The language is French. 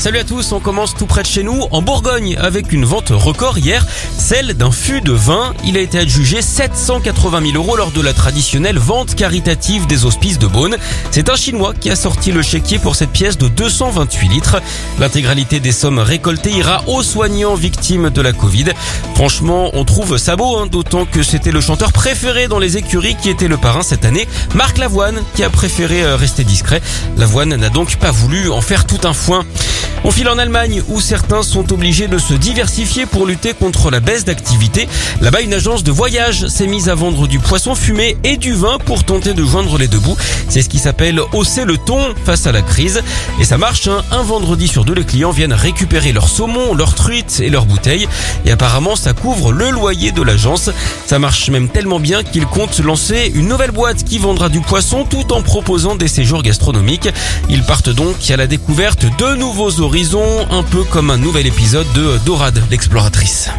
Salut à tous, on commence tout près de chez nous, en Bourgogne, avec une vente record hier, celle d'un fût de vin. Il a été adjugé 780 000 euros lors de la traditionnelle vente caritative des hospices de Beaune. C'est un Chinois qui a sorti le chéquier pour cette pièce de 228 litres. L'intégralité des sommes récoltées ira aux soignants victimes de la Covid. Franchement, on trouve ça beau, hein, d'autant que c'était le chanteur préféré dans les écuries qui était le parrain cette année, Marc Lavoine, qui a préféré euh, rester discret. Lavoine n'a donc pas voulu en faire tout un foin. On file en Allemagne où certains sont obligés de se diversifier pour lutter contre la baisse d'activité. Là-bas, une agence de voyage s'est mise à vendre du poisson fumé et du vin pour tenter de joindre les deux bouts. C'est ce qui s'appelle hausser le ton face à la crise. Et ça marche, hein. un vendredi sur deux, les clients viennent récupérer leur saumon, leur truite et leurs bouteilles. Et apparemment, ça couvre le loyer de l'agence. Ça marche même tellement bien qu'ils comptent lancer une nouvelle boîte qui vendra du poisson tout en proposant des séjours gastronomiques. Ils partent donc à la découverte de nouveaux horizons, un peu comme un nouvel épisode de Dorade, l'exploratrice.